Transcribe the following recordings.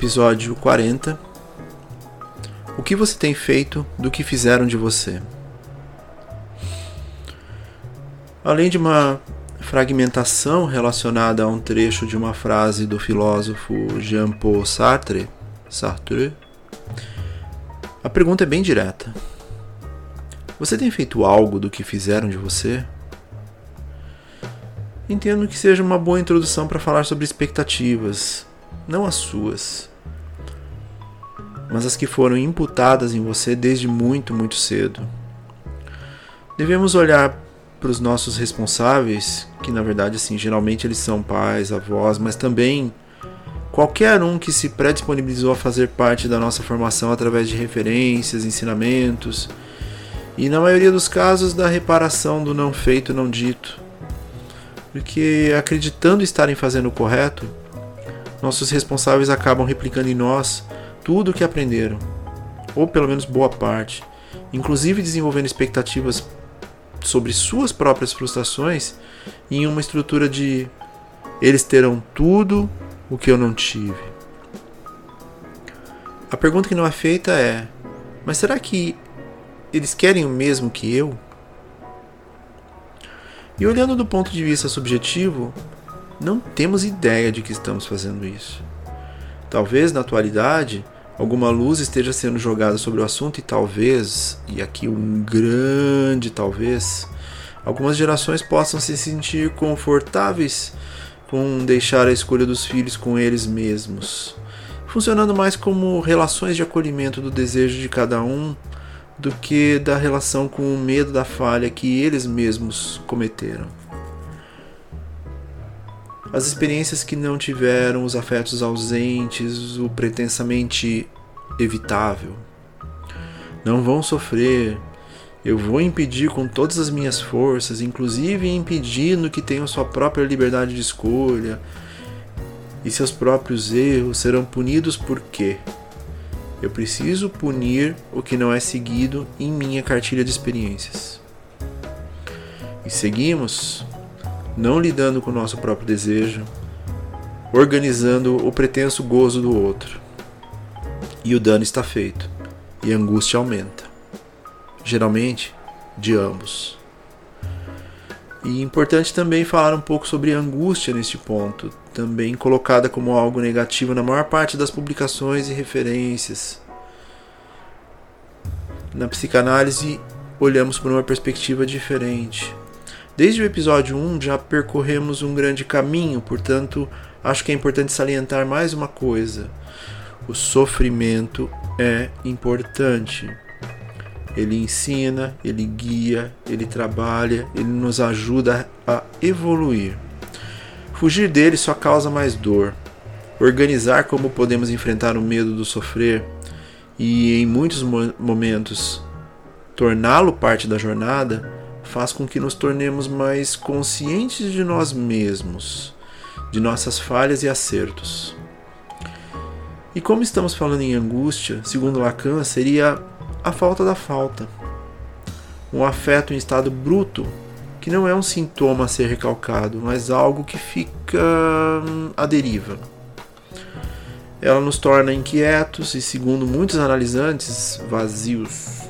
Episódio 40 O que você tem feito do que fizeram de você? Além de uma fragmentação relacionada a um trecho de uma frase do filósofo Jean-Paul Sartre, Sartre, a pergunta é bem direta. Você tem feito algo do que fizeram de você? Entendo que seja uma boa introdução para falar sobre expectativas, não as suas, mas as que foram imputadas em você desde muito, muito cedo. Devemos olhar para os nossos responsáveis, que na verdade assim, geralmente eles são pais, avós, mas também qualquer um que se predisponibilizou a fazer parte da nossa formação através de referências, ensinamentos e na maioria dos casos da reparação do não feito, não dito. Porque acreditando estarem fazendo o correto, nossos responsáveis acabam replicando em nós tudo o que aprenderam, ou pelo menos boa parte, inclusive desenvolvendo expectativas sobre suas próprias frustrações em uma estrutura de eles terão tudo o que eu não tive. A pergunta que não é feita é: mas será que eles querem o mesmo que eu? E olhando do ponto de vista subjetivo, não temos ideia de que estamos fazendo isso. Talvez na atualidade alguma luz esteja sendo jogada sobre o assunto e talvez, e aqui um grande talvez, algumas gerações possam se sentir confortáveis com deixar a escolha dos filhos com eles mesmos, funcionando mais como relações de acolhimento do desejo de cada um do que da relação com o medo da falha que eles mesmos cometeram. As experiências que não tiveram, os afetos ausentes, o pretensamente evitável. Não vão sofrer. Eu vou impedir com todas as minhas forças, inclusive impedindo que tenham sua própria liberdade de escolha. E seus próprios erros serão punidos por quê? Eu preciso punir o que não é seguido em minha cartilha de experiências. E seguimos, não lidando com o nosso próprio desejo, organizando o pretenso gozo do outro. E o dano está feito, e a angústia aumenta. Geralmente, de ambos. E importante também falar um pouco sobre angústia neste ponto, também colocada como algo negativo na maior parte das publicações e referências. Na psicanálise, olhamos por uma perspectiva diferente. Desde o episódio 1 já percorremos um grande caminho, portanto, acho que é importante salientar mais uma coisa: o sofrimento é importante. Ele ensina, ele guia, ele trabalha, ele nos ajuda a evoluir. Fugir dele só causa mais dor. Organizar como podemos enfrentar o medo do sofrer e, em muitos momentos, torná-lo parte da jornada faz com que nos tornemos mais conscientes de nós mesmos, de nossas falhas e acertos. E como estamos falando em angústia, segundo Lacan, seria a falta da falta. Um afeto em estado bruto, que não é um sintoma a ser recalcado, mas algo que fica hum, à deriva. Ela nos torna inquietos e, segundo muitos analisantes, vazios.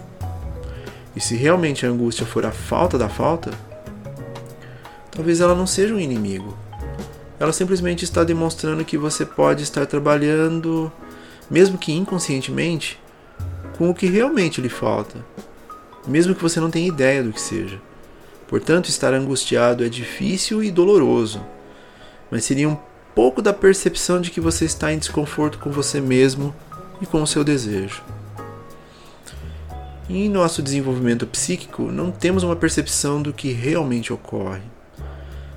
E se realmente a angústia for a falta da falta, talvez ela não seja um inimigo. Ela simplesmente está demonstrando que você pode estar trabalhando, mesmo que inconscientemente, com o que realmente lhe falta, mesmo que você não tenha ideia do que seja. Portanto, estar angustiado é difícil e doloroso, mas seria um pouco da percepção de que você está em desconforto com você mesmo e com o seu desejo. Em nosso desenvolvimento psíquico, não temos uma percepção do que realmente ocorre.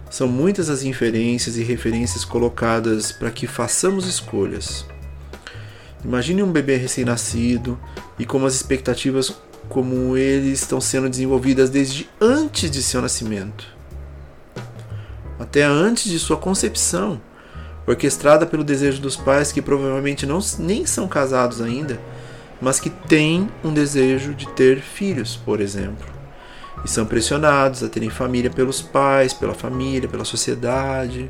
São muitas as inferências e referências colocadas para que façamos escolhas. Imagine um bebê recém-nascido e como as expectativas como eles estão sendo desenvolvidas desde antes de seu nascimento, até antes de sua concepção, orquestrada pelo desejo dos pais que provavelmente não, nem são casados ainda, mas que têm um desejo de ter filhos, por exemplo, e são pressionados a terem família pelos pais, pela família, pela sociedade.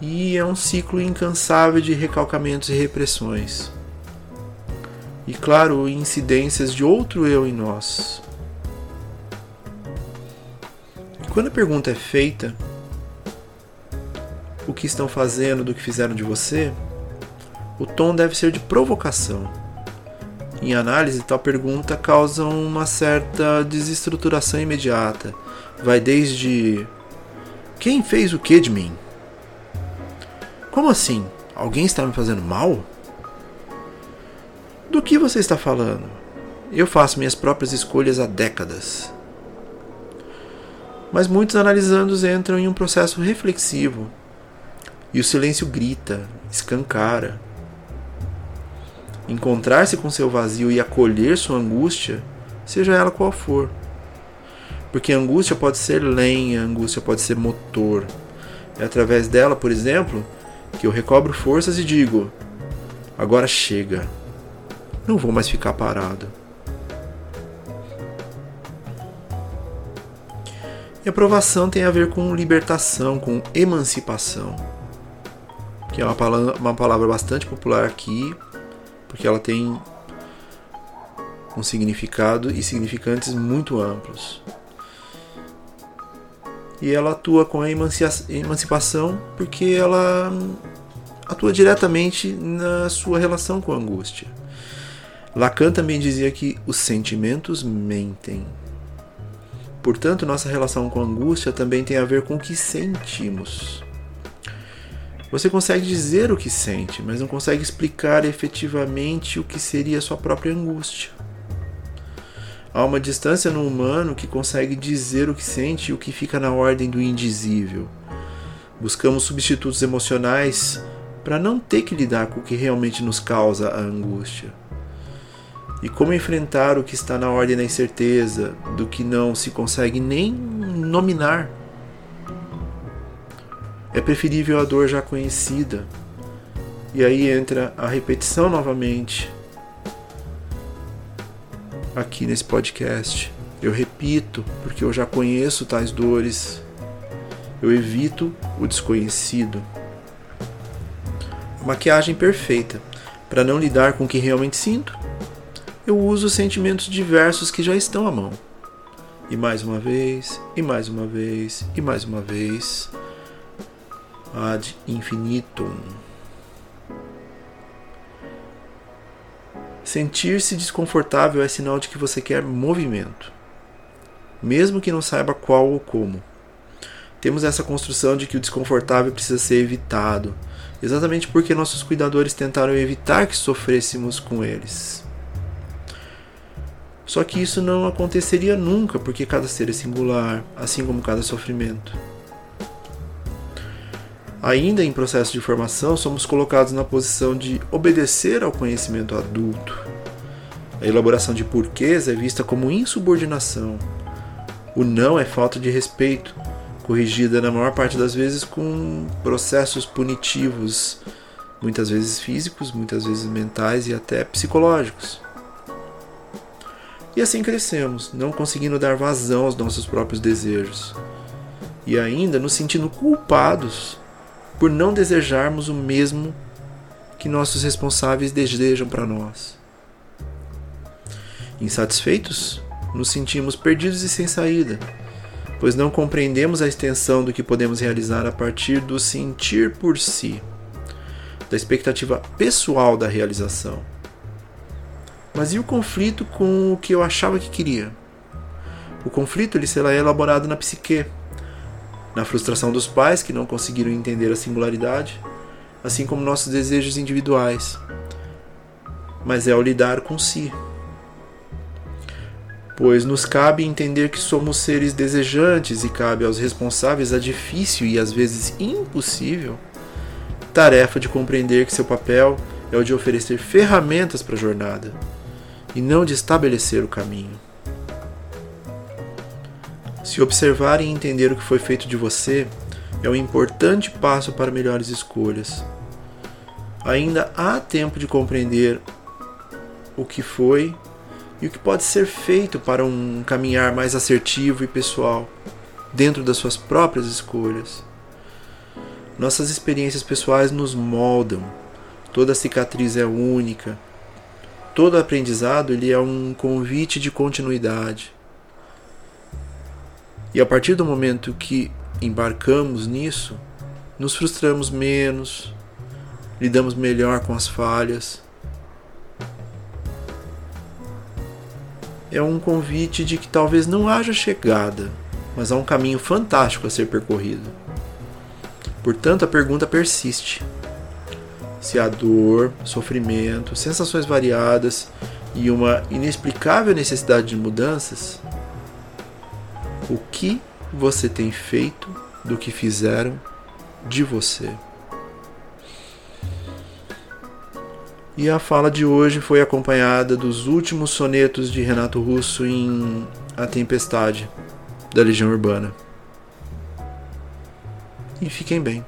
E é um ciclo incansável de recalcamentos e repressões e, claro, incidências de outro eu em nós. E quando a pergunta é feita, o que estão fazendo do que fizeram de você, o tom deve ser de provocação. Em análise, tal pergunta causa uma certa desestruturação imediata. Vai desde: Quem fez o que de mim? Como assim? Alguém está me fazendo mal? Do que você está falando? Eu faço minhas próprias escolhas há décadas. Mas muitos analisandos entram em um processo reflexivo e o silêncio grita, escancara. Encontrar-se com seu vazio e acolher sua angústia, seja ela qual for. Porque angústia pode ser lenha, angústia pode ser motor. É através dela, por exemplo, que eu recobro forças e digo: agora chega. Não vou mais ficar parado. E aprovação tem a ver com libertação, com emancipação, que é uma palavra bastante popular aqui, porque ela tem um significado e significantes muito amplos. E ela atua com a emancipação porque ela atua diretamente na sua relação com a angústia. Lacan também dizia que os sentimentos mentem. Portanto, nossa relação com a angústia também tem a ver com o que sentimos. Você consegue dizer o que sente, mas não consegue explicar efetivamente o que seria sua própria angústia. Há uma distância no humano que consegue dizer o que sente e o que fica na ordem do indizível. Buscamos substitutos emocionais para não ter que lidar com o que realmente nos causa a angústia. E como enfrentar o que está na ordem da incerteza, do que não se consegue nem nominar? É preferível a dor já conhecida. E aí entra a repetição novamente. Aqui nesse podcast. Eu repito, porque eu já conheço tais dores. Eu evito o desconhecido. Maquiagem perfeita para não lidar com o que realmente sinto eu uso sentimentos diversos que já estão à mão. E mais uma vez, e mais uma vez, e mais uma vez, ad infinitum. Sentir-se desconfortável é sinal de que você quer movimento, mesmo que não saiba qual ou como. Temos essa construção de que o desconfortável precisa ser evitado, exatamente porque nossos cuidadores tentaram evitar que sofrêssemos com eles. Só que isso não aconteceria nunca, porque cada ser é singular, assim como cada sofrimento. Ainda em processo de formação, somos colocados na posição de obedecer ao conhecimento adulto. A elaboração de porquês é vista como insubordinação. O não é falta de respeito, corrigida na maior parte das vezes com processos punitivos, muitas vezes físicos, muitas vezes mentais e até psicológicos. E assim crescemos, não conseguindo dar vazão aos nossos próprios desejos. E ainda nos sentindo culpados por não desejarmos o mesmo que nossos responsáveis desejam para nós. Insatisfeitos, nos sentimos perdidos e sem saída, pois não compreendemos a extensão do que podemos realizar a partir do sentir por si, da expectativa pessoal da realização. Mas e o conflito com o que eu achava que queria? O conflito ele será elaborado na psique, na frustração dos pais que não conseguiram entender a singularidade, assim como nossos desejos individuais. Mas é ao lidar com si. pois nos cabe entender que somos seres desejantes e cabe aos responsáveis a difícil e às vezes impossível tarefa de compreender que seu papel é o de oferecer ferramentas para a jornada e não de estabelecer o caminho. Se observar e entender o que foi feito de você é um importante passo para melhores escolhas. Ainda há tempo de compreender o que foi e o que pode ser feito para um caminhar mais assertivo e pessoal, dentro das suas próprias escolhas. Nossas experiências pessoais nos moldam. Toda cicatriz é única. Todo aprendizado ele é um convite de continuidade. E a partir do momento que embarcamos nisso, nos frustramos menos, lidamos melhor com as falhas. É um convite de que talvez não haja chegada, mas há um caminho fantástico a ser percorrido. Portanto, a pergunta persiste: se há dor, sofrimento, sensações variadas e uma inexplicável necessidade de mudanças, o que você tem feito do que fizeram de você? E a fala de hoje foi acompanhada dos últimos sonetos de Renato Russo em A Tempestade, da Legião Urbana. E fiquem bem.